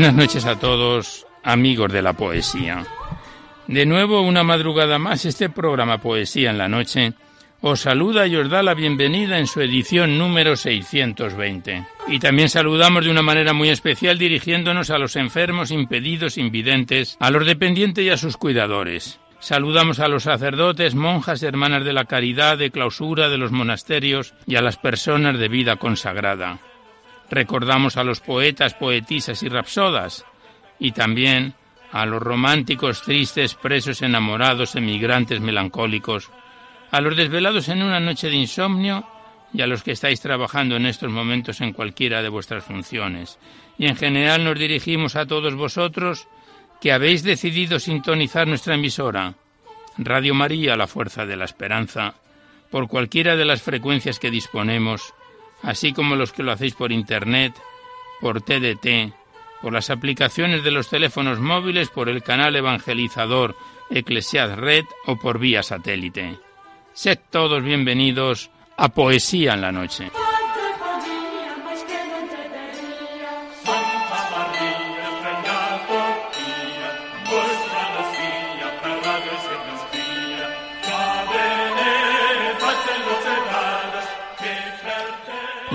Buenas noches a todos, amigos de la poesía. De nuevo, una madrugada más, este programa Poesía en la Noche os saluda y os da la bienvenida en su edición número 620. Y también saludamos de una manera muy especial dirigiéndonos a los enfermos, impedidos, invidentes, a los dependientes y a sus cuidadores. Saludamos a los sacerdotes, monjas, hermanas de la caridad, de clausura, de los monasterios y a las personas de vida consagrada. Recordamos a los poetas, poetisas y rapsodas, y también a los románticos, tristes, presos, enamorados, emigrantes, melancólicos, a los desvelados en una noche de insomnio y a los que estáis trabajando en estos momentos en cualquiera de vuestras funciones. Y en general nos dirigimos a todos vosotros que habéis decidido sintonizar nuestra emisora, Radio María, la Fuerza de la Esperanza, por cualquiera de las frecuencias que disponemos así como los que lo hacéis por Internet, por TDT, por las aplicaciones de los teléfonos móviles, por el canal evangelizador Eclesiad Red o por vía satélite. Sed todos bienvenidos a Poesía en la Noche.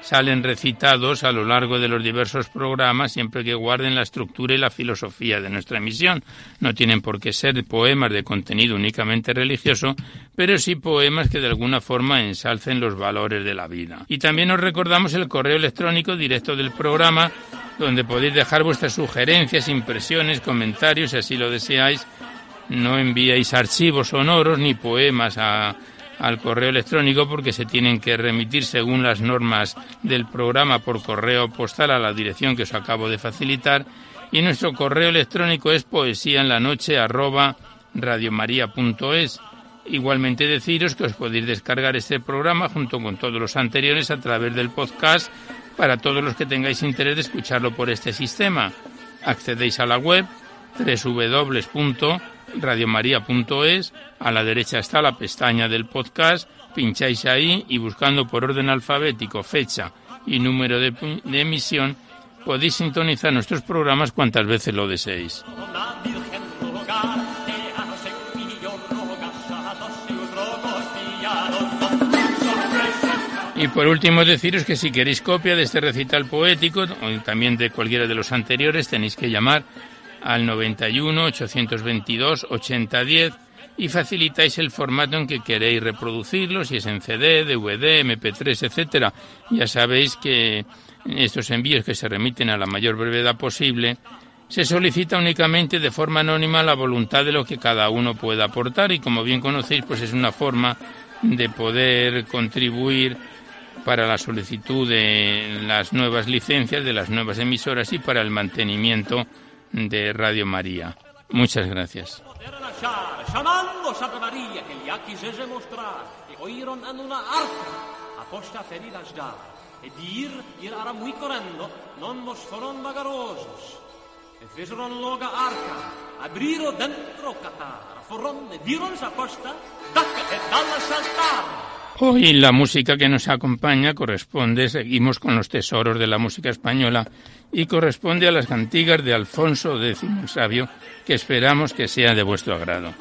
salen recitados a lo largo de los diversos programas siempre que guarden la estructura y la filosofía de nuestra emisión. No tienen por qué ser poemas de contenido únicamente religioso, pero sí poemas que de alguna forma ensalcen los valores de la vida. Y también os recordamos el correo electrónico directo del programa donde podéis dejar vuestras sugerencias, impresiones, comentarios, si así lo deseáis, no enviéis archivos sonoros ni poemas al correo electrónico porque se tienen que remitir según las normas del programa por correo postal a la dirección que os acabo de facilitar y nuestro correo electrónico es poesía en la noche radiomaria.es. Igualmente deciros que os podéis descargar este programa junto con todos los anteriores a través del podcast para todos los que tengáis interés de escucharlo por este sistema. Accedéis a la web www radiomaria.es, a la derecha está la pestaña del podcast, pincháis ahí y buscando por orden alfabético fecha y número de, emisión, podéis sintonizar nuestros programas cuantas veces lo deseéis. Y por último deciros que si queréis copia de este recital poético o también de cualquiera de los anteriores tenéis que llamar al 91 822 8010 y facilitáis el formato en que queréis reproducirlo, si es en CD, DVD, MP3, etcétera. Ya sabéis que estos envíos que se remiten a la mayor brevedad posible se solicita únicamente de forma anónima la voluntad de lo que cada uno pueda aportar y como bien conocéis pues es una forma de poder contribuir para la solicitud de las nuevas licencias de las nuevas emisoras y para el mantenimiento de Radio María. Muchas gracias. E dir ir ara muy correndo non vos foron vagarosos e fesoron loga arca abriro dentro catar foron e viron sa costa daca e dalla saltar Hoy la música que nos acompaña corresponde, seguimos con los tesoros de la música española y corresponde a las cantigas de Alfonso X el Sabio, que esperamos que sea de vuestro agrado.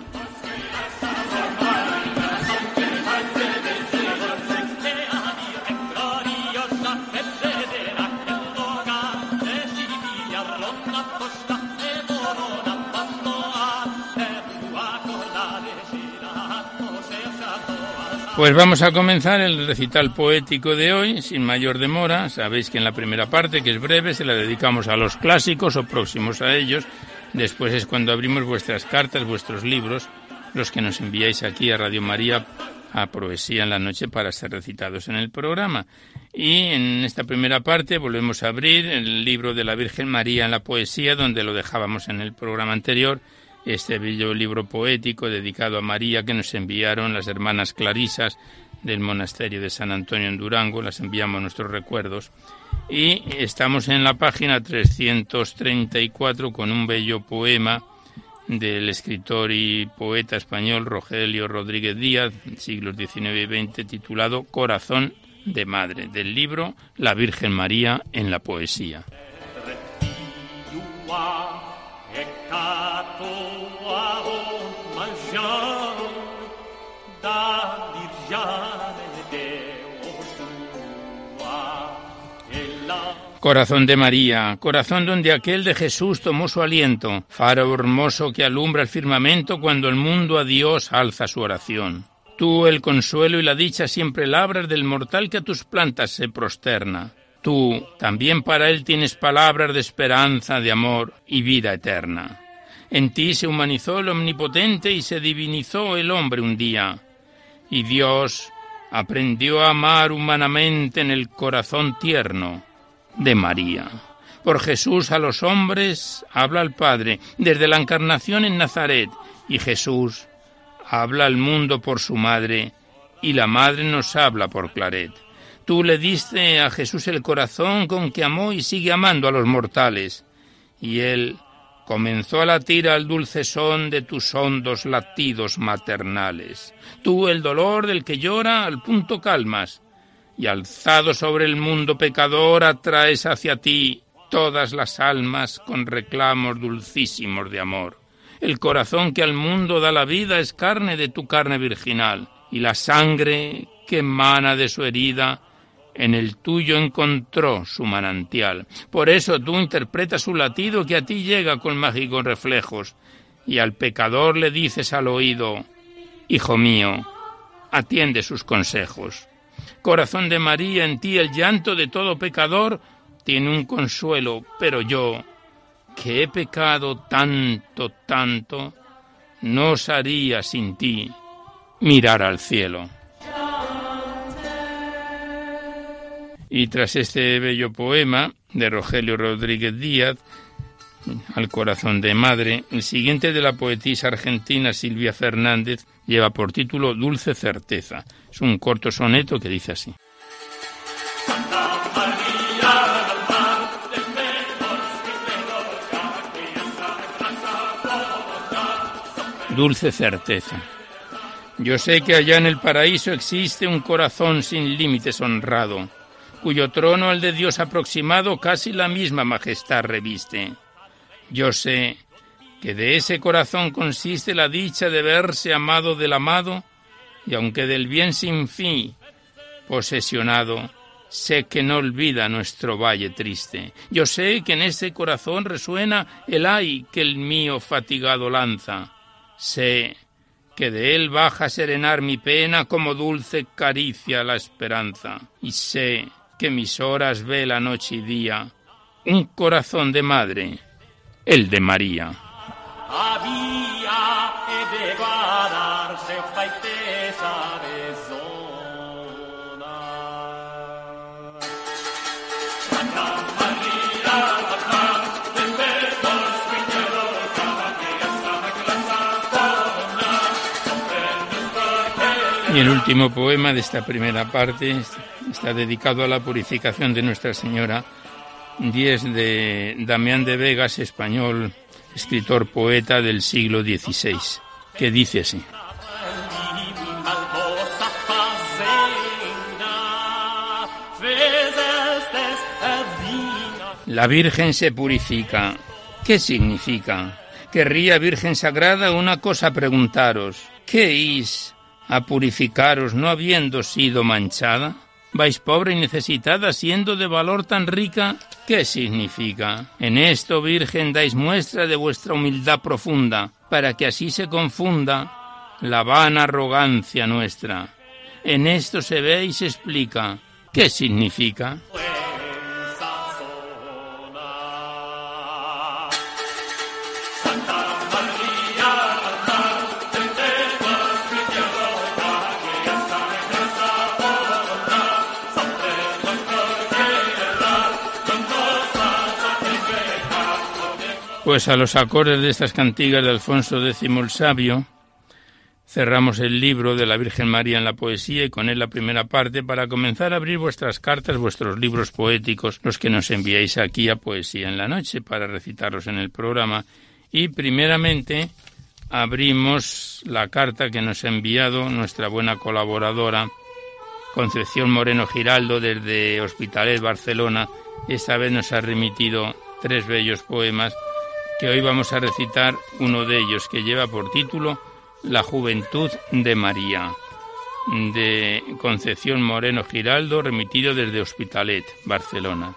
Pues vamos a comenzar el recital poético de hoy, sin mayor demora. Sabéis que en la primera parte, que es breve, se la dedicamos a los clásicos o próximos a ellos. Después es cuando abrimos vuestras cartas, vuestros libros, los que nos enviáis aquí a Radio María a Poesía en la Noche para ser recitados en el programa. Y en esta primera parte volvemos a abrir el libro de la Virgen María en la poesía, donde lo dejábamos en el programa anterior este bello libro poético dedicado a María que nos enviaron las hermanas Clarisas del monasterio de San Antonio en Durango, las enviamos nuestros recuerdos. Y estamos en la página 334 con un bello poema del escritor y poeta español Rogelio Rodríguez Díaz, siglos XIX y XX, titulado Corazón de Madre, del libro La Virgen María en la poesía. Corazón de María, corazón donde aquel de Jesús tomó su aliento, faro hermoso que alumbra el firmamento cuando el mundo a Dios alza su oración. Tú el consuelo y la dicha siempre labras del mortal que a tus plantas se prosterna. Tú también para él tienes palabras de esperanza, de amor y vida eterna. En ti se humanizó el omnipotente y se divinizó el hombre un día. Y Dios aprendió a amar humanamente en el corazón tierno de María. Por Jesús a los hombres habla el Padre, desde la encarnación en Nazaret, y Jesús habla al mundo por su madre, y la madre nos habla por Claret. Tú le diste a Jesús el corazón con que amó y sigue amando a los mortales, y él comenzó a latir al dulce son de tus hondos latidos maternales. Tú el dolor del que llora al punto calmas, y alzado sobre el mundo pecador atraes hacia ti todas las almas con reclamos dulcísimos de amor. El corazón que al mundo da la vida es carne de tu carne virginal, y la sangre que emana de su herida en el tuyo encontró su manantial. Por eso tú interpretas su latido que a ti llega con mágicos reflejos, y al pecador le dices al oído, Hijo mío, atiende sus consejos. Corazón de María, en ti el llanto de todo pecador tiene un consuelo, pero yo, que he pecado tanto, tanto, no osaría sin ti mirar al cielo. Y tras este bello poema de Rogelio Rodríguez Díaz, al corazón de madre, el siguiente de la poetisa argentina Silvia Fernández lleva por título Dulce Certeza. Es un corto soneto que dice así. Dulce certeza. Yo sé que allá en el paraíso existe un corazón sin límites honrado, cuyo trono el de Dios aproximado casi la misma majestad reviste. Yo sé que de ese corazón consiste la dicha de verse amado del amado, y aunque del bien sin fin posesionado, sé que no olvida nuestro valle triste. Yo sé que en ese corazón resuena el ay que el mío fatigado lanza. Sé que de él baja a serenar mi pena como dulce caricia la esperanza. Y sé que mis horas ve la noche y día un corazón de madre, el de María. Y el último poema de esta primera parte está dedicado a la purificación de Nuestra Señora, 10 de Damián de Vegas, español, escritor poeta del siglo XVI, que dice así. La Virgen se purifica. ¿Qué significa? Querría Virgen Sagrada una cosa preguntaros. ¿Qué is a purificaros no habiendo sido manchada? ¿Vais pobre y necesitada siendo de valor tan rica? ¿Qué significa? En esto, Virgen, dais muestra de vuestra humildad profunda, para que así se confunda la vana arrogancia nuestra. En esto se ve y se explica. ¿Qué significa? Pues a los acordes de estas cantigas de Alfonso X el Sabio, cerramos el libro de la Virgen María en la poesía y con él la primera parte para comenzar a abrir vuestras cartas, vuestros libros poéticos, los que nos enviáis aquí a Poesía en la Noche para recitarlos en el programa. Y primeramente abrimos la carta que nos ha enviado nuestra buena colaboradora Concepción Moreno Giraldo desde Hospitalet, Barcelona. Esta vez nos ha remitido tres bellos poemas que hoy vamos a recitar uno de ellos que lleva por título La juventud de María, de Concepción Moreno Giraldo, remitido desde Hospitalet, Barcelona.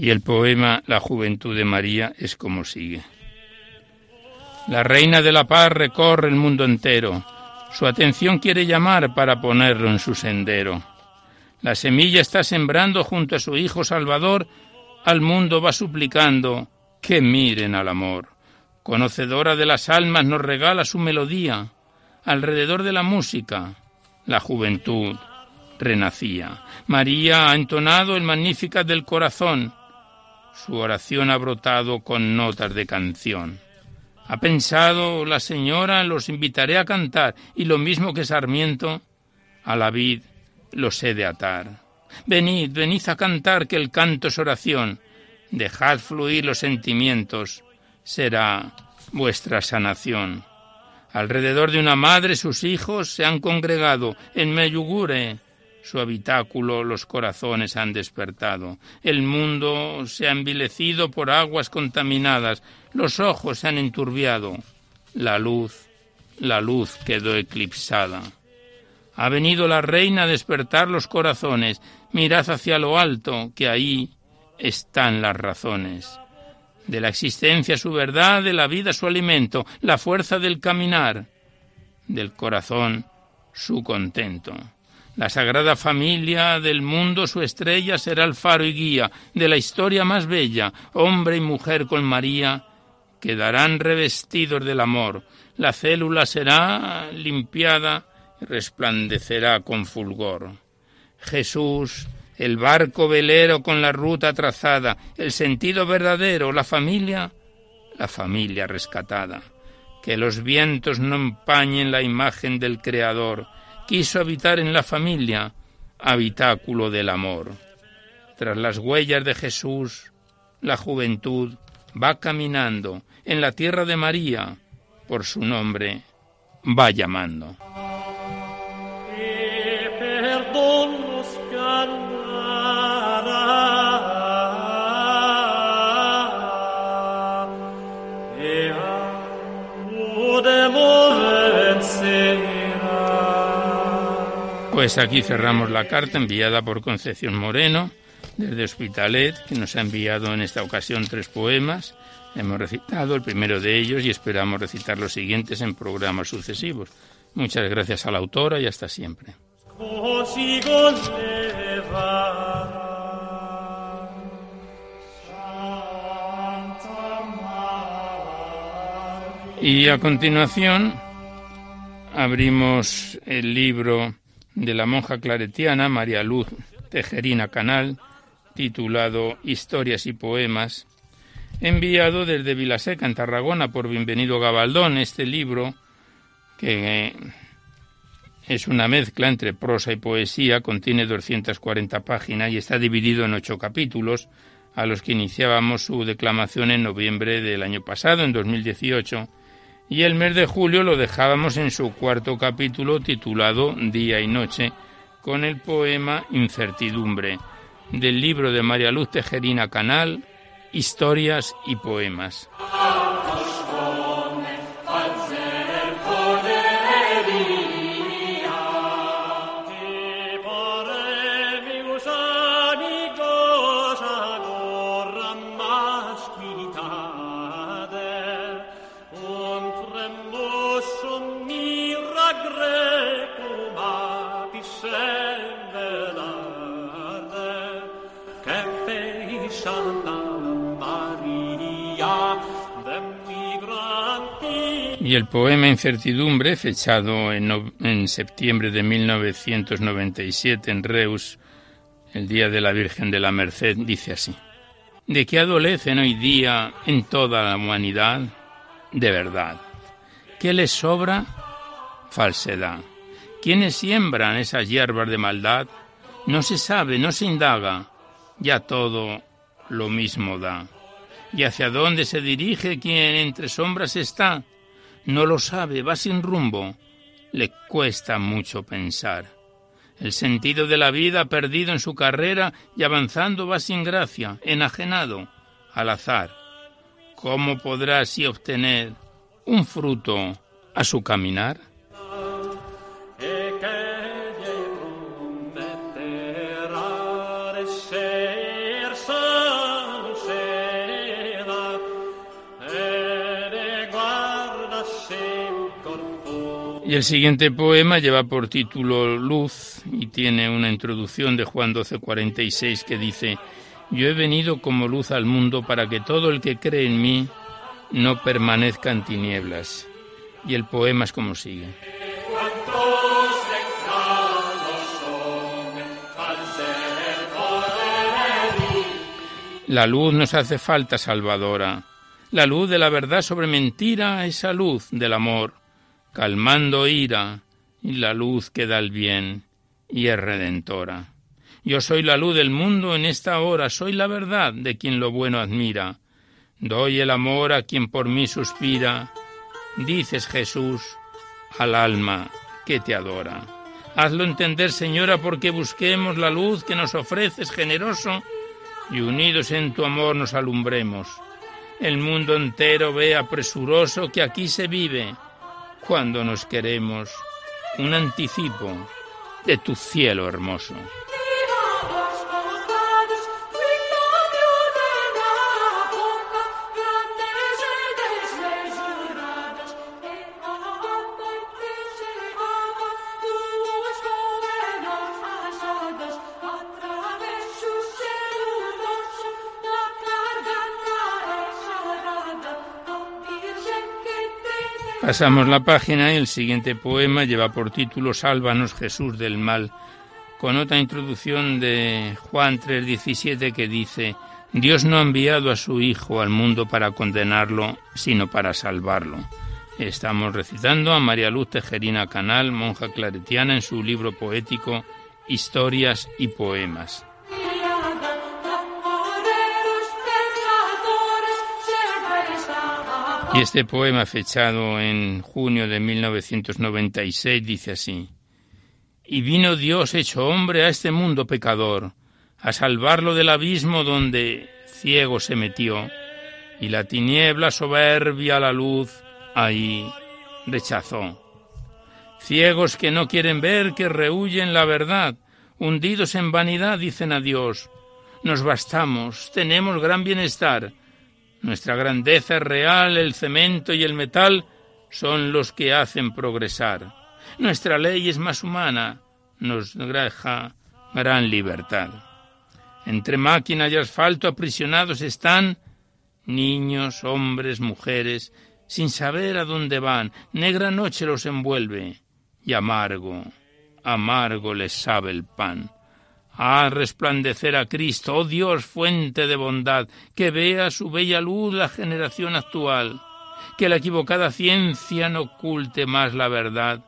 Y el poema La juventud de María es como sigue. La reina de la paz recorre el mundo entero. Su atención quiere llamar para ponerlo en su sendero. La semilla está sembrando junto a su Hijo Salvador, al mundo va suplicando que miren al amor. Conocedora de las almas nos regala su melodía. Alrededor de la música, la juventud renacía. María ha entonado el Magníficat del corazón. Su oración ha brotado con notas de canción. Ha pensado la señora, los invitaré a cantar, y lo mismo que Sarmiento, a la vid los he de atar. Venid, venid a cantar, que el canto es oración. Dejad fluir los sentimientos, será vuestra sanación. Alrededor de una madre sus hijos se han congregado en Meyugure, su habitáculo los corazones han despertado. El mundo se ha envilecido por aguas contaminadas, los ojos se han enturbiado. La luz, la luz quedó eclipsada. Ha venido la reina a despertar los corazones. Mirad hacia lo alto, que ahí están las razones. De la existencia su verdad, de la vida su alimento, la fuerza del caminar, del corazón su contento. La Sagrada Familia del mundo, su estrella, será el faro y guía de la historia más bella, hombre y mujer con María, quedarán revestidos del amor. La célula será limpiada y resplandecerá con fulgor. Jesús, el barco velero con la ruta trazada, el sentido verdadero, la familia, la familia rescatada. Que los vientos no empañen la imagen del Creador, quiso habitar en la familia, habitáculo del amor. Tras las huellas de Jesús, la juventud va caminando en la tierra de María, por su nombre va llamando. Pues aquí cerramos la carta enviada por Concepción Moreno desde Hospitalet, que nos ha enviado en esta ocasión tres poemas. Hemos recitado el primero de ellos y esperamos recitar los siguientes en programas sucesivos. Muchas gracias a la autora y hasta siempre. Y a continuación abrimos el libro de la monja claretiana María Luz Tejerina Canal, titulado Historias y Poemas, enviado desde Vilaseca, en Tarragona, por Bienvenido Gabaldón. Este libro, que es una mezcla entre prosa y poesía, contiene 240 páginas y está dividido en ocho capítulos, a los que iniciábamos su declamación en noviembre del año pasado, en 2018, y el mes de julio lo dejábamos en su cuarto capítulo titulado Día y Noche, con el poema Incertidumbre, del libro de María Luz Tejerina Canal, Historias y Poemas. Y el poema Incertidumbre, fechado en, septiembre de 1997 en Reus, el Día de la Virgen de la Merced, dice así. ¿De qué adolecen hoy día en toda la humanidad? De verdad. ¿Qué les sobra? Falsedad. ¿Quiénes siembran esas hierbas de maldad? No se sabe, no se indaga, ya todo lo mismo da. ¿Y hacia dónde se dirige quien entre sombras está? No lo sabe, va sin rumbo. Le cuesta mucho pensar. El sentido de la vida perdido en su carrera y avanzando va sin gracia, enajenado, al azar. ¿Cómo podrá así obtener un fruto a su caminar? El siguiente poema lleva por título Luz y tiene una introducción de Juan 12:46 que dice, Yo he venido como luz al mundo para que todo el que cree en mí no permanezca en tinieblas. Y el poema es como sigue. La luz nos hace falta salvadora. La luz de la verdad sobre mentira, esa luz del amor calmando ira, y la luz que da el bien, y es redentora. Yo soy la luz del mundo en esta hora, soy la verdad de quien lo bueno admira. Doy el amor a quien por mí suspira. Dices Jesús al alma que te adora. Hazlo entender, Señora, porque busquemos la luz que nos ofreces generoso y unidos en tu amor nos alumbremos. El mundo entero ve apresuroso que aquí se vive cuando nos queremos, un anticipo de tu cielo hermoso. Pasamos la página y el siguiente poema lleva por título Sálvanos Jesús del mal, con otra introducción de Juan 3:17 que dice, Dios no ha enviado a su Hijo al mundo para condenarlo, sino para salvarlo. Estamos recitando a María Luz Tejerina Canal, monja claretiana, en su libro poético Historias y Poemas. Y este poema fechado en junio de 1996 dice así, Y vino Dios hecho hombre a este mundo pecador, a salvarlo del abismo donde ciego se metió, y la tiniebla soberbia la luz ahí rechazó. Ciegos que no quieren ver, que rehuyen la verdad, hundidos en vanidad, dicen a Dios, nos bastamos, tenemos gran bienestar, nuestra grandeza real, el cemento y el metal son los que hacen progresar. Nuestra ley es más humana, nos deja gran libertad. Entre máquina y asfalto aprisionados están niños, hombres, mujeres, sin saber a dónde van. Negra noche los envuelve y amargo, amargo les sabe el pan. Haz resplandecer a Cristo, oh Dios, fuente de bondad, que vea su bella luz la generación actual, que la equivocada ciencia no oculte más la verdad,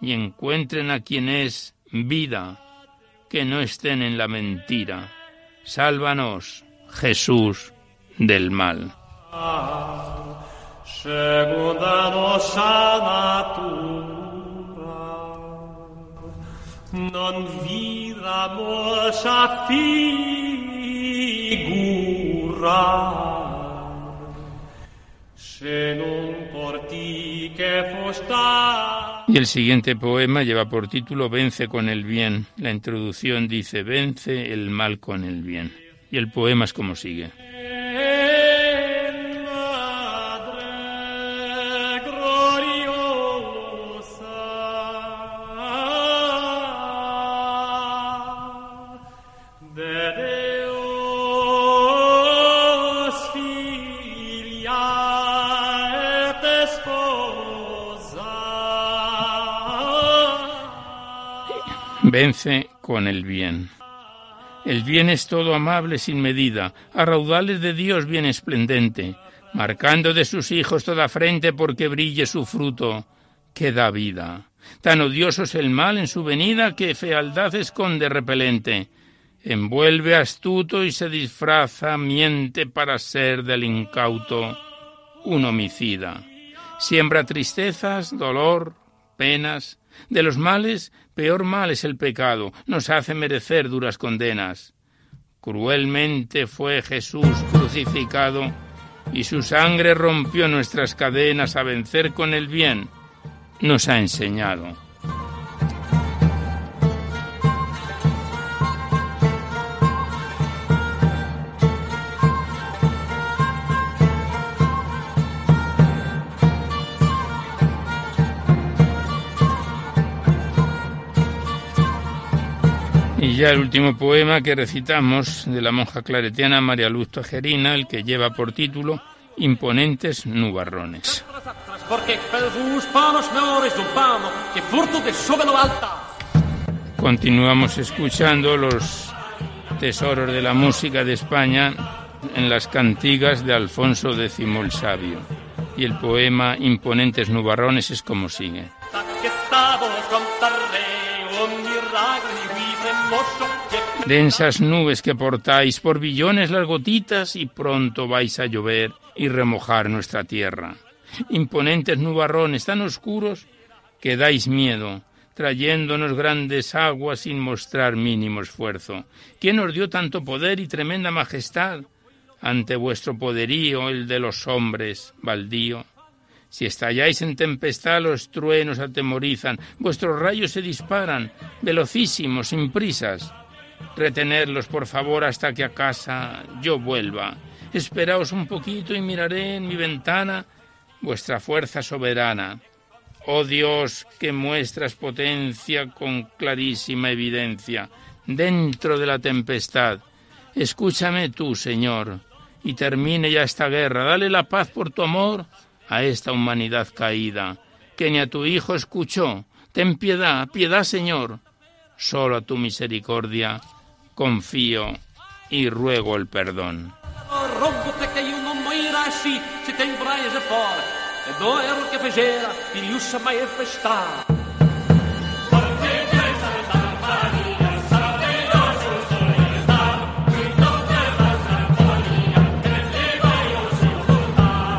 y encuentren a quien es vida, que no estén en la mentira. Sálvanos, Jesús, del mal. Y el siguiente poema lleva por título Vence con el bien. La introducción dice Vence el mal con el bien. Y el poema es como sigue. Vence con el bien. El bien es todo amable sin medida, a raudales de Dios bien esplendente, marcando de sus hijos toda frente porque brille su fruto, que da vida. Tan odioso es el mal en su venida que fealdad esconde repelente. Envuelve astuto y se disfraza, miente para ser del incauto un homicida. Siembra tristezas, dolor, penas. De los males, peor mal es el pecado, nos hace merecer duras condenas. Cruelmente fue Jesús crucificado y su sangre rompió nuestras cadenas a vencer con el bien, nos ha enseñado. Y ya el último poema que recitamos de la monja claretiana María Luz Tojerina, el que lleva por título Imponentes nubarrones. Continuamos escuchando los tesoros de la música de España en las cantigas de Alfonso X el Sabio. Y el poema Imponentes nubarrones es como sigue. Densas nubes que portáis por billones las gotitas y pronto vais a llover y remojar nuestra tierra. Imponentes nubarrones tan oscuros que dais miedo, trayéndonos grandes aguas sin mostrar mínimo esfuerzo. ¿Quién os dio tanto poder y tremenda majestad? Ante vuestro poderío, el de los hombres, baldío. Si estalláis en tempestad, los truenos atemorizan, vuestros rayos se disparan, velocísimos, sin prisas. Retenedlos, por favor, hasta que a casa yo vuelva. Esperaos un poquito y miraré en mi ventana vuestra fuerza soberana. Oh Dios, que muestras potencia con clarísima evidencia dentro de la tempestad. Escúchame tú, Señor, y termine ya esta guerra. Dale la paz por tu amor a esta humanidad caída, que ni a tu Hijo escuchó. Ten piedad, piedad, Señor. Solo a tu misericordia confío y ruego el perdón.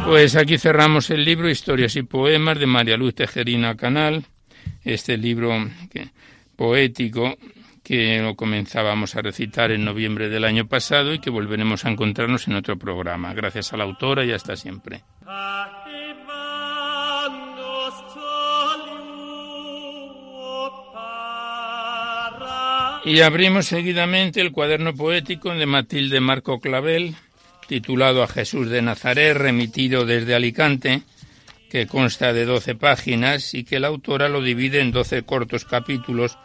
Pues aquí cerramos el libro Historias y Poemas de María Luz Tejerina Canal, este libro poético que lo comenzábamos a recitar en noviembre del año pasado y que volveremos a encontrarnos en otro programa. Gracias a la autora y hasta siempre. Y abrimos seguidamente el cuaderno poético de Matilde Marco Clavel, titulado A Jesús de Nazaret, remitido desde Alicante, que consta de doce páginas y que la autora lo divide en doce cortos capítulos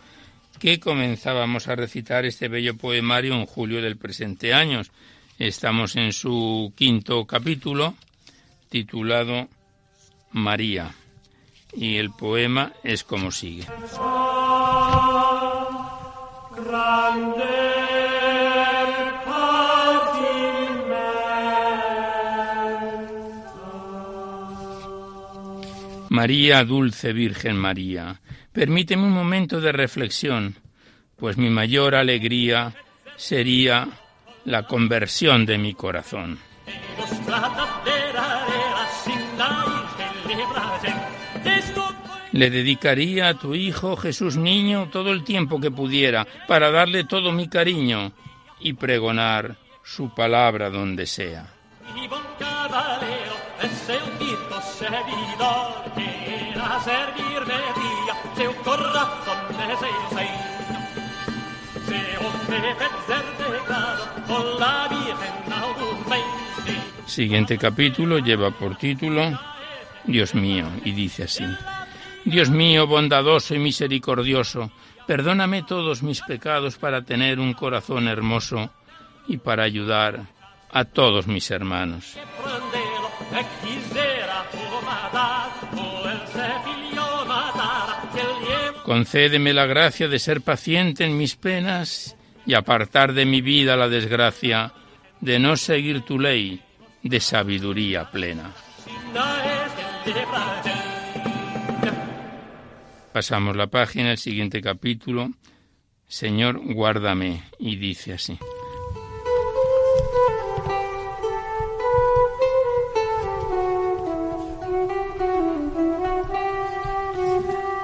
que comenzábamos a recitar este bello poemario en julio del presente año. Estamos en su quinto capítulo, titulado María, y el poema es como sigue. María, dulce Virgen María, permíteme un momento de reflexión, pues mi mayor alegría sería la conversión de mi corazón. Le dedicaría a tu Hijo Jesús Niño todo el tiempo que pudiera para darle todo mi cariño y pregonar su palabra donde sea. Siguiente capítulo lleva por título Dios mío y dice así. Dios mío, bondadoso y misericordioso, perdóname todos mis pecados para tener un corazón hermoso y para ayudar a todos mis hermanos. Concédeme la gracia de ser paciente en mis penas y apartar de mi vida la desgracia de no seguir tu ley de sabiduría plena. Pasamos la página, el siguiente capítulo. Señor, guárdame. Y dice así.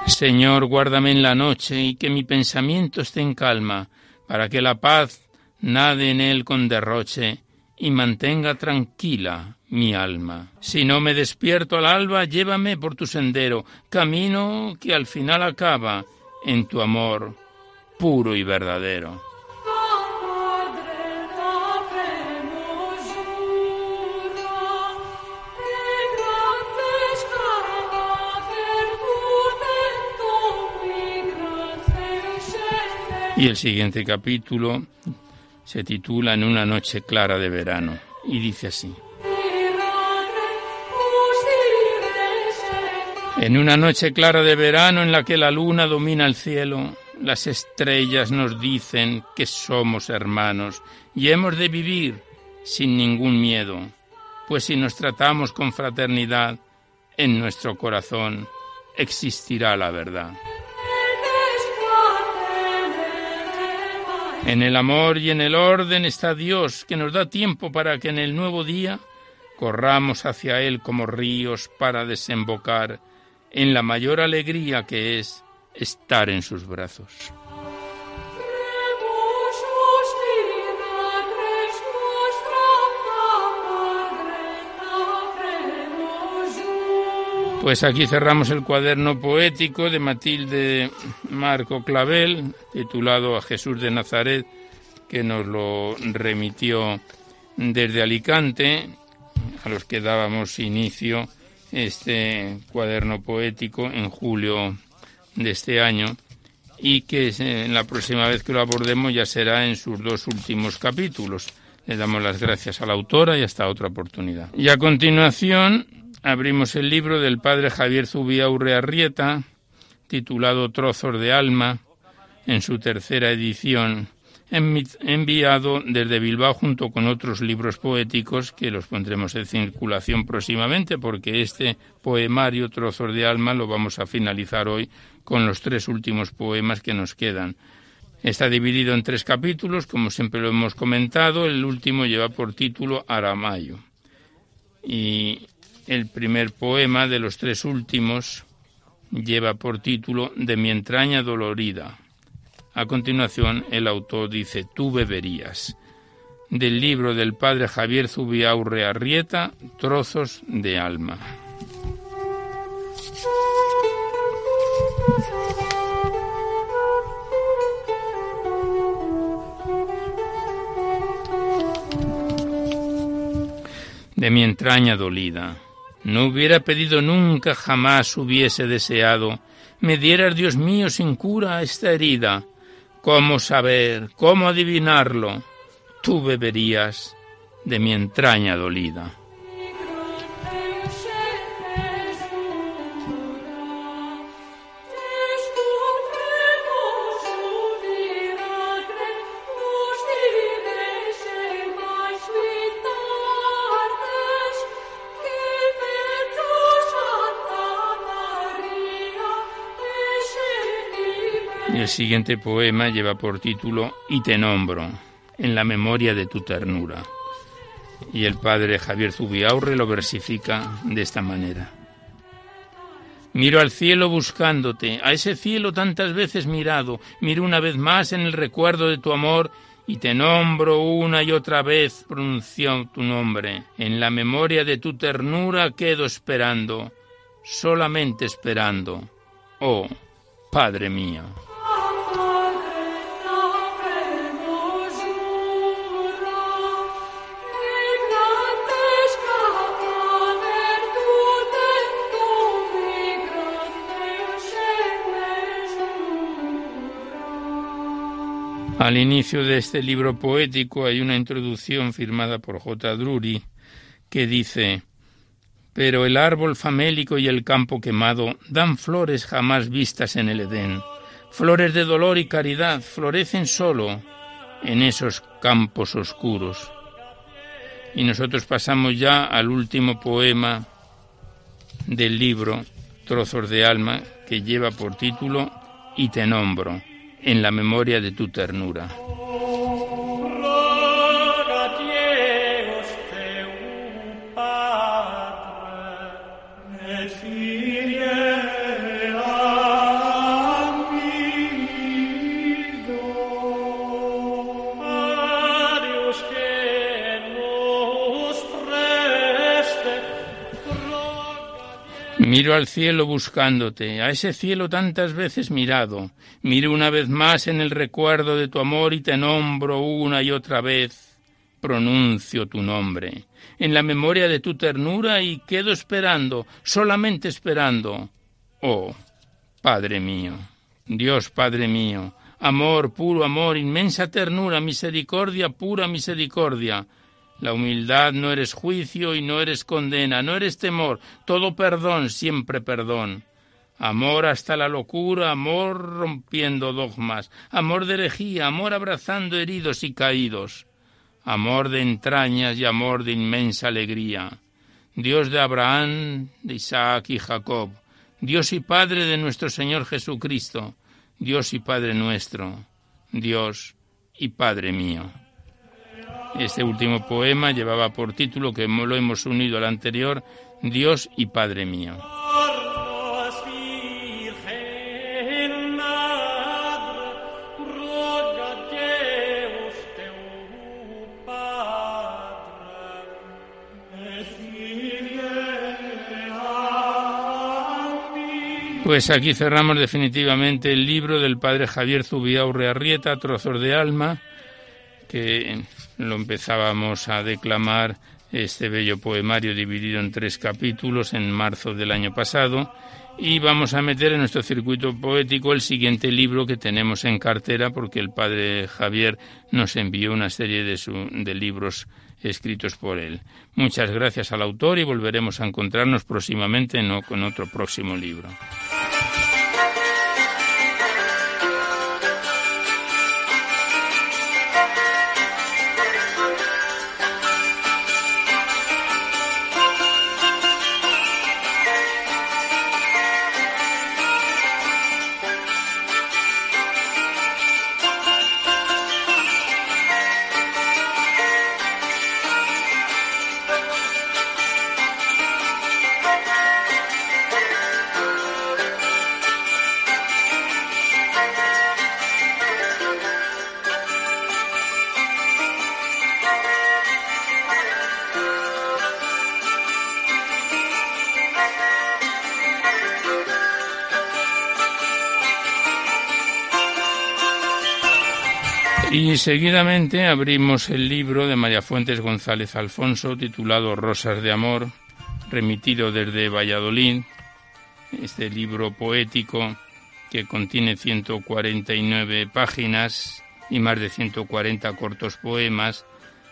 Señor, guárdame en la noche y que mi pensamiento esté en calma, para que la paz nade en él con derroche y mantenga tranquila mi alma. Si no me despierto al alba, llévame por tu sendero, camino que al final acaba en tu amor puro y verdadero. Y el siguiente capítulo se titula En una noche clara de verano y dice así. En una noche clara de verano en la que la luna domina el cielo, las estrellas nos dicen que somos hermanos y hemos de vivir sin ningún miedo, pues si nos tratamos con fraternidad, en nuestro corazón existirá la verdad. En el amor y en el orden está Dios, que nos da tiempo para que en el nuevo día corramos hacia Él como ríos para desembocar en la mayor alegría que es estar en sus brazos. Pues aquí cerramos el cuaderno poético de Matilde Marco Clavel, titulado A Jesús de Nazaret, que nos lo remitió desde Alicante, a los que dábamos inicio este cuaderno poético en julio de este año y que en la próxima vez que lo abordemos ya será en sus dos últimos capítulos. Le damos las gracias a la autora y hasta otra oportunidad. Y a continuación abrimos el libro del padre Javier Zubiaurre Arrieta, titulado Trozos de Alma, en su tercera edición, enviado desde Bilbao junto con otros libros poéticos que los pondremos en circulación próximamente, porque este poemario Trozos de Alma lo vamos a finalizar hoy con los tres últimos poemas que nos quedan. Está dividido en tres capítulos, como siempre lo hemos comentado. El último lleva por título Aramayo. Y el primer poema de los tres últimos lleva por título De mi entraña dolorida. A continuación, el autor dice Tú beberías. Del libro del padre Javier Zubiaurre Arrieta, Trozos de Alma. De mi entraña dolida no hubiera pedido nunca, jamás hubiese deseado, me dieras, Dios mío, sin cura esta herida. ¿Cómo saber, cómo adivinarlo? Tú beberías de mi entraña dolida. Siguiente poema lleva por título Y te nombro, en la memoria de tu ternura. Y el padre Javier Zubiaurre lo versifica de esta manera. Miro al cielo buscándote, a ese cielo tantas veces mirado, miro una vez más en el recuerdo de tu amor y te nombro una y otra vez, pronunció tu nombre. En la memoria de tu ternura quedo esperando, solamente esperando. Oh, Padre mío. Al inicio de este libro poético hay una introducción firmada por J. Drury que dice Pero el árbol famélico y el campo quemado dan flores jamás vistas en el Edén. Flores de dolor y caridad florecen solo en esos campos oscuros. Y nosotros pasamos ya al último poema del libro Trozos de Alma que lleva por título Y te nombro, en la memoria de tu ternura. Miro al cielo buscándote, a ese cielo tantas veces mirado. Miro una vez más en el recuerdo de tu amor y te nombro una y otra vez. Pronuncio tu nombre, en la memoria de tu ternura y quedo esperando, solamente esperando. Oh, Padre mío, Dios Padre mío, amor, puro amor, inmensa ternura, misericordia, pura misericordia la humildad no eres juicio y no eres condena, no eres temor, todo perdón, siempre perdón. Amor hasta la locura, amor rompiendo dogmas, amor de herejía, amor abrazando heridos y caídos, amor de entrañas y amor de inmensa alegría. Dios de Abraham, de Isaac y Jacob, Dios y Padre de nuestro Señor Jesucristo, Dios y Padre nuestro, Dios y Padre mío. Este último poema llevaba por título, que lo hemos unido al anterior, Dios y Padre mío. Pues aquí cerramos definitivamente el libro del padre Javier Zubiaurre Arrieta, Trozos de Alma, que lo empezábamos a declamar este bello poemario dividido en tres capítulos en marzo del año pasado y vamos a meter en nuestro circuito poético el siguiente libro que tenemos en cartera porque el padre Javier nos envió una serie de, de libros escritos por él. Muchas gracias al autor y volveremos a encontrarnos próximamente con otro próximo libro. Seguidamente abrimos el libro de María Fuentes González Alfonso titulado Rosas de Amor, remitido desde Valladolid. Este libro poético que contiene 149 páginas y más de 140 cortos poemas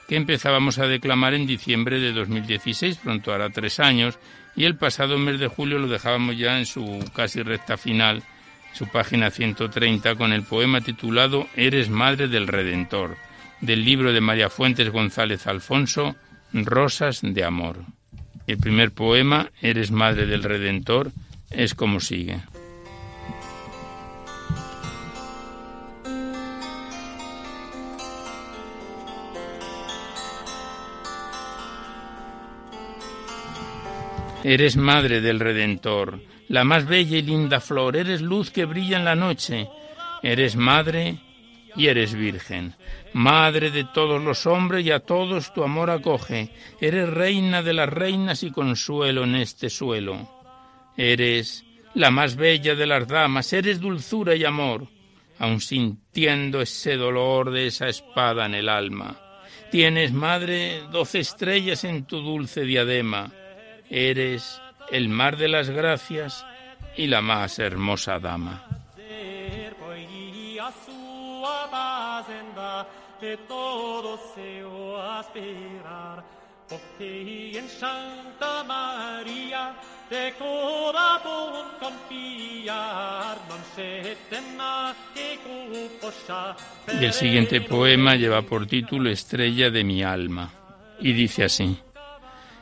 que empezábamos a declamar en diciembre de 2016, pronto hará tres años, y el pasado mes de julio lo dejábamos ya en su casi recta final su página 130 con el poema titulado Eres Madre del Redentor, del libro de María Fuentes González Alfonso, Rosas de Amor. El primer poema, Eres Madre del Redentor, es como sigue. Eres madre del Redentor, la más bella y linda flor, eres luz que brilla en la noche, eres madre y eres virgen, madre de todos los hombres y a todos tu amor acoge, eres reina de las reinas y consuelo en este suelo, eres la más bella de las damas, eres dulzura y amor, aun sintiendo ese dolor de esa espada en el alma. Tienes, madre, doce estrellas en tu dulce diadema, eres el mar de las gracias y la más hermosa dama. Y el siguiente poema lleva por título Estrella de mi alma. Y dice así.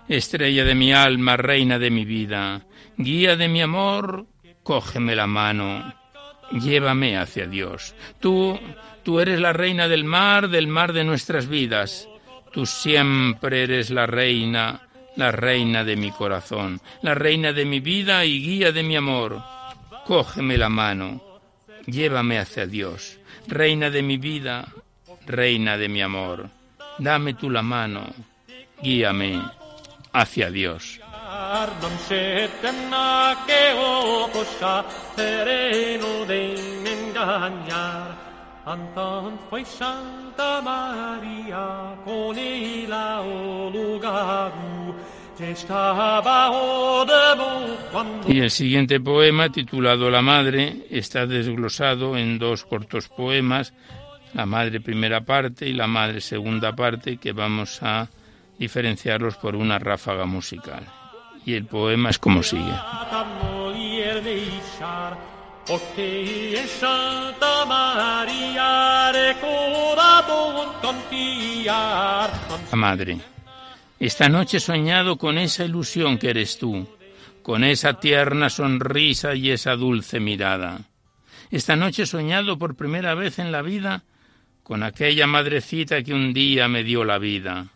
Estrella de mi alma, reina de mi vida, guía de mi amor, cógeme la mano, llévame hacia Dios. Tú, tú eres la reina del mar, del mar de nuestras vidas. Tú siempre eres la reina, la reina de mi corazón, la reina de mi vida y guía de mi amor. Cógeme la mano, llévame hacia Dios. Reina de mi vida, reina de mi amor. Dame tú la mano, guíame hacia Dios. Y el siguiente poema, titulado La Madre, está desglosado en dos cortos poemas, La Madre primera parte y La Madre segunda parte, que vamos a diferenciarlos por una ráfaga musical. Y el poema es como sigue. Porque en Santa María recordado confiar. La Madre. Esta noche he soñado con esa ilusión que eres tú, con esa tierna sonrisa y esa dulce mirada. Esta noche he soñado por primera vez en la vida con aquella madrecita que un día me dio la vida.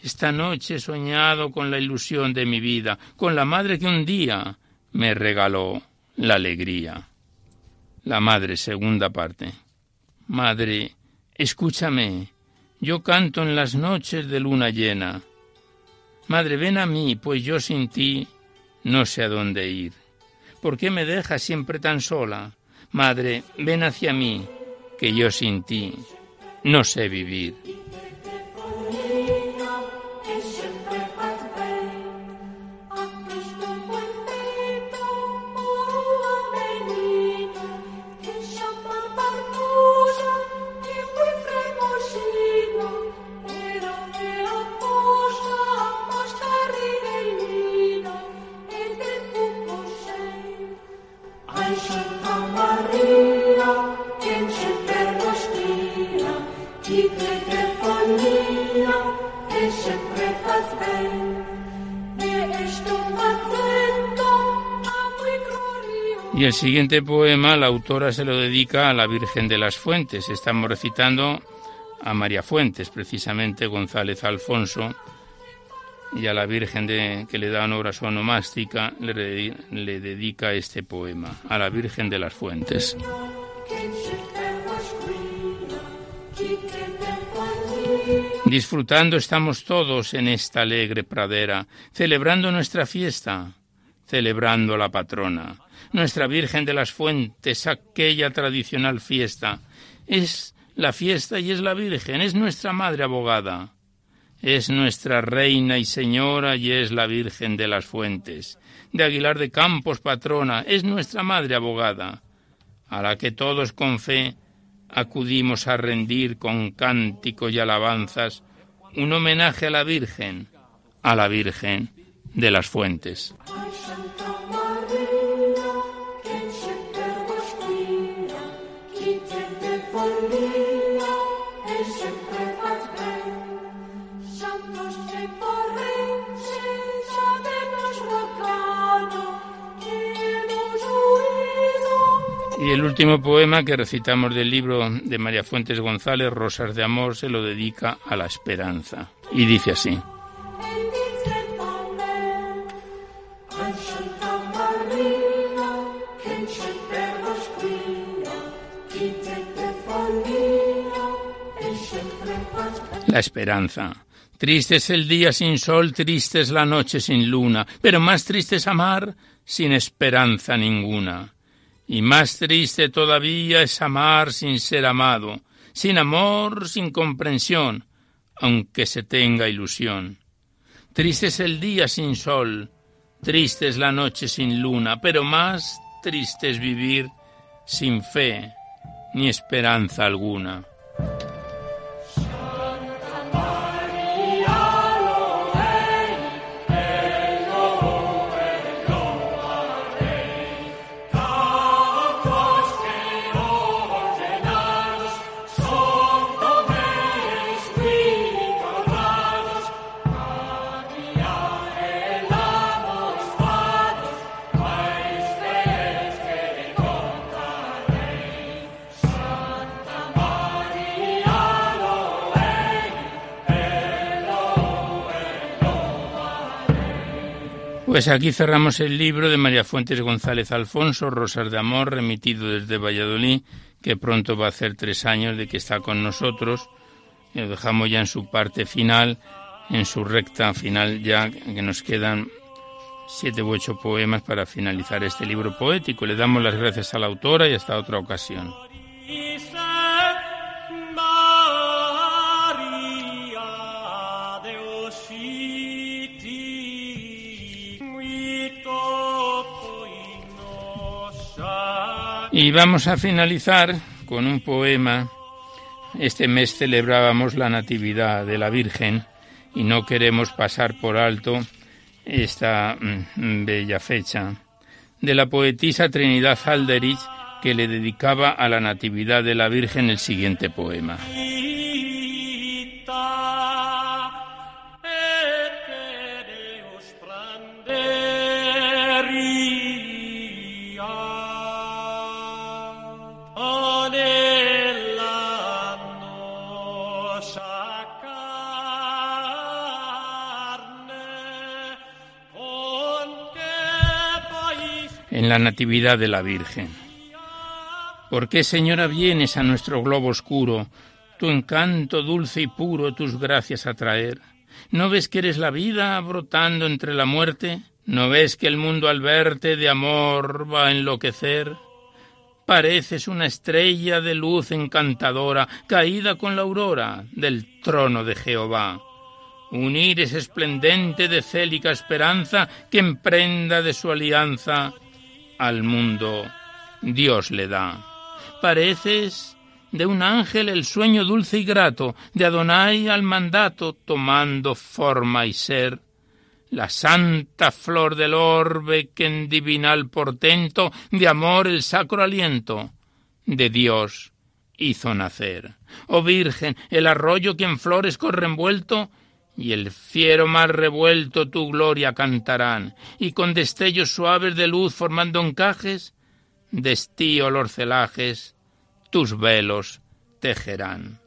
Esta noche he soñado con la ilusión de mi vida, con la madre que un día me regaló la alegría. La madre, segunda parte. Madre, escúchame, yo canto en las noches de luna llena. Madre, ven a mí, pues yo sin ti no sé a dónde ir. ¿Por qué me dejas siempre tan sola? Madre, ven hacia mí, que yo sin ti no sé vivir. Y el siguiente poema la autora se lo dedica a la Virgen de las Fuentes. Estamos recitando a María Fuentes, precisamente González Alfonso, y a la Virgen de, que le da honor a su onomástica le, le dedica este poema, a la Virgen de las Fuentes. Disfrutando estamos todos en esta alegre pradera, celebrando nuestra fiesta, celebrando la patrona nuestra Virgen de las Fuentes, aquella tradicional fiesta. Es la fiesta y es la Virgen, es nuestra Madre abogada. Es nuestra Reina y Señora y es la Virgen de las Fuentes. De Aguilar de Campos, patrona, es nuestra Madre abogada, a la que todos con fe acudimos a rendir con cánticos y alabanzas un homenaje a la Virgen, a la Virgen de las Fuentes. Y el último poema que recitamos del libro de María Fuentes González, Rosas de Amor, se lo dedica a la esperanza. Y dice así. La esperanza. Triste es el día sin sol, triste es la noche sin luna, pero más triste es amar sin esperanza ninguna. Y más triste todavía es amar sin ser amado, sin amor, sin comprensión, aunque se tenga ilusión. Triste es el día sin sol, triste es la noche sin luna, pero más triste es vivir sin fe ni esperanza alguna. Pues aquí cerramos el libro de María Fuentes González Alfonso, Rosas de Amor, remitido desde Valladolid, que pronto va a hacer tres años de que está con nosotros. Lo dejamos ya en su parte final, en su recta final ya, que nos quedan siete u ocho poemas para finalizar este libro poético. Le damos las gracias a la autora y hasta otra ocasión. Y vamos a finalizar con un poema. Este mes celebrábamos la Natividad de la Virgen y no queremos pasar por alto esta mm, bella fecha. De la poetisa Trinidad Alderich que le dedicaba a la Natividad de la Virgen el siguiente poema. En la Natividad de la Virgen. ¿Por qué, Señora, vienes a nuestro globo oscuro, tu encanto dulce y puro, tus gracias a traer? ¿No ves que eres la vida brotando entre la muerte? ¿No ves que el mundo al verte de amor va a enloquecer? Pareces una estrella de luz encantadora, caída con la aurora del trono de Jehová. Un iris esplendente de célica esperanza que emprenda de su alianza al mundo Dios le da. Pareces de un ángel el sueño dulce y grato, de Adonai al mandato, tomando forma y ser, la santa flor del orbe que en divinal portento de amor el sacro aliento de Dios hizo nacer. Oh Virgen, el arroyo que en flores corre envuelto, y el fiero mar revuelto tu gloria cantarán, y con destellos suaves de luz formando encajes, de estío los celajes, tus velos tejerán.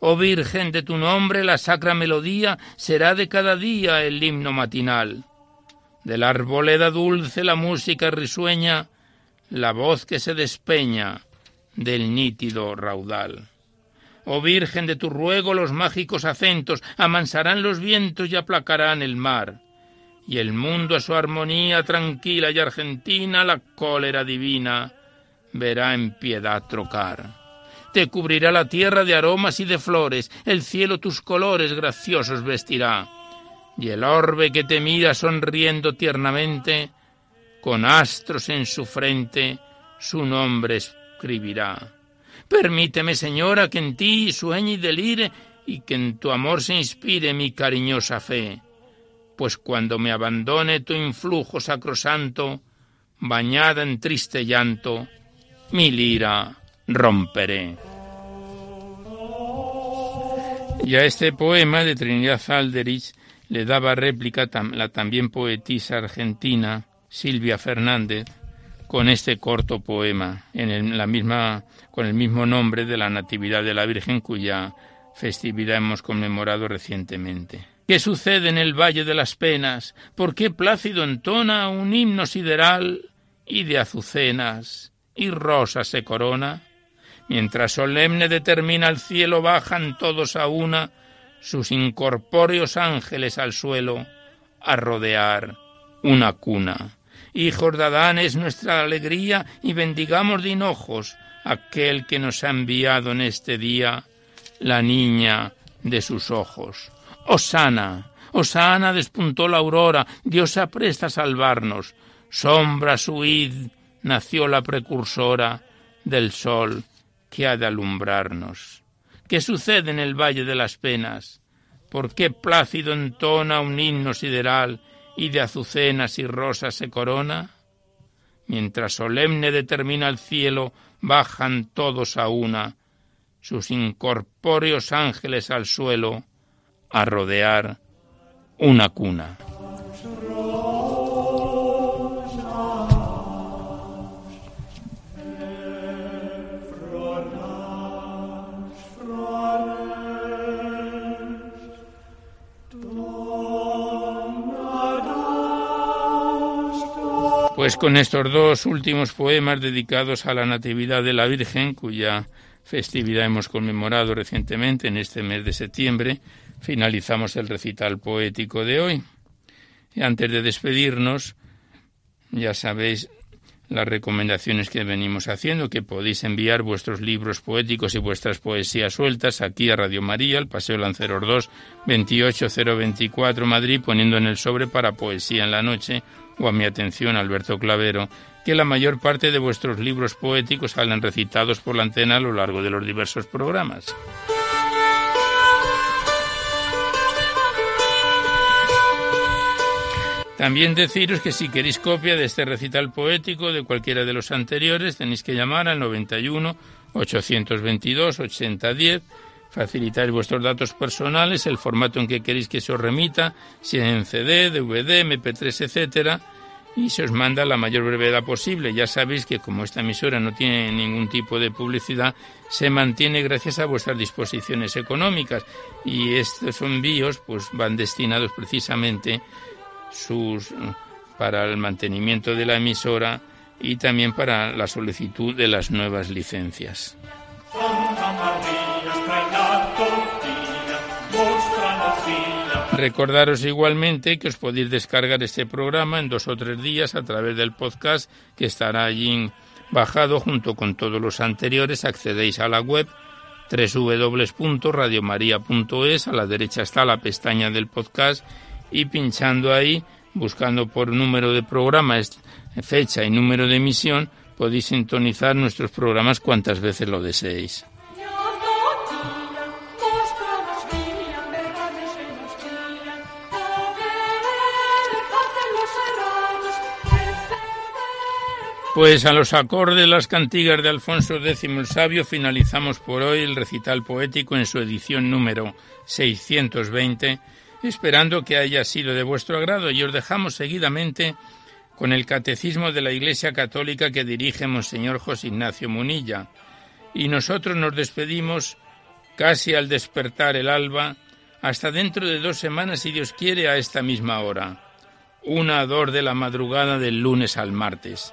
Oh Virgen de tu nombre, la sacra melodía será de cada día el himno matinal. De la arboleda dulce la música risueña, la voz que se despeña del nítido raudal. Oh Virgen de tu ruego los mágicos acentos amansarán los vientos y aplacarán el mar. Y el mundo a su armonía tranquila y argentina la cólera divina verá en piedad trocar. Te cubrirá la tierra de aromas y de flores, el cielo tus colores graciosos vestirá. Y el orbe que te mira sonriendo tiernamente, con astros en su frente, su nombre escribirá. Permíteme, Señora, que en ti sueñe y delire y que en tu amor se inspire mi cariñosa fe. Pues cuando me abandone tu influjo sacrosanto, bañada en triste llanto, mi lira romperé. Y a este poema de Trinidad Alderich le daba réplica la también poetisa argentina Silvia Fernández, con este corto poema en la misma, con el mismo nombre de la Natividad de la Virgen cuya festividad hemos conmemorado recientemente. ¿Qué sucede en el Valle de las Penas? ¿Por qué plácido entona un himno sideral y de azucenas y rosas se corona? Mientras solemne determina el cielo bajan todos a una sus incorpóreos ángeles al suelo a rodear una cuna. Hijos de Adán es nuestra alegría y bendigamos de hinojos aquel que nos ha enviado en este día la niña de sus ojos. Osana, Osana despuntó la aurora, Dios se apresta a salvarnos. Sombra suid nació la precursora del sol que ha de alumbrarnos. ¿Qué sucede en el Valle de las Penas? ¿Por qué plácido entona un himno sideral y de azucenas y rosas se corona? Mientras solemne determina el cielo, bajan todos a una, sus incorpóreos ángeles al suelo, a rodear una cuna. Pues con estos dos últimos poemas dedicados a la Natividad de la Virgen, cuya festividad hemos conmemorado recientemente en este mes de septiembre, finalizamos el recital poético de hoy. Y antes de despedirnos, ya sabéis las recomendaciones que venimos haciendo, que podéis enviar vuestros libros poéticos y vuestras poesías sueltas aquí a Radio María, al Paseo Lanceros 2, 28024 Madrid, poniendo en el sobre para Poesía en la Noche o a mi atención, Alberto Clavero, que la mayor parte de vuestros libros poéticos salen recitados por la antena a lo largo de los diversos programas. También deciros que si queréis copia de este recital poético de cualquiera de los anteriores, tenéis que llamar al 91 822 8010 facilitáis vuestros datos personales, el formato en que queréis que se os remita, si es en CD, DVD, MP3, etcétera, y se os manda la mayor brevedad posible. Ya sabéis que como esta emisora no tiene ningún tipo de publicidad, se mantiene gracias a vuestras disposiciones económicas y estos envíos pues van destinados precisamente sus para el mantenimiento de la emisora y también para la solicitud de las nuevas licencias. Recordaros igualmente que os podéis descargar este programa en dos o tres días a través del podcast que estará allí bajado junto con todos los anteriores. Accedéis a la web www.radiomaria.es, a la derecha está la pestaña del podcast y pinchando ahí, buscando por número de programa, fecha y número de emisión, podéis sintonizar nuestros programas cuantas veces lo deseéis. Pues a los acordes de las cantigas de Alfonso X el Sabio finalizamos por hoy el recital poético en su edición número 620, esperando que haya sido de vuestro agrado. Y os dejamos seguidamente con el Catecismo de la Iglesia Católica que dirige Monseñor José Ignacio Munilla. Y nosotros nos despedimos casi al despertar el alba, hasta dentro de dos semanas, si Dios quiere, a esta misma hora, una a dos de la madrugada del lunes al martes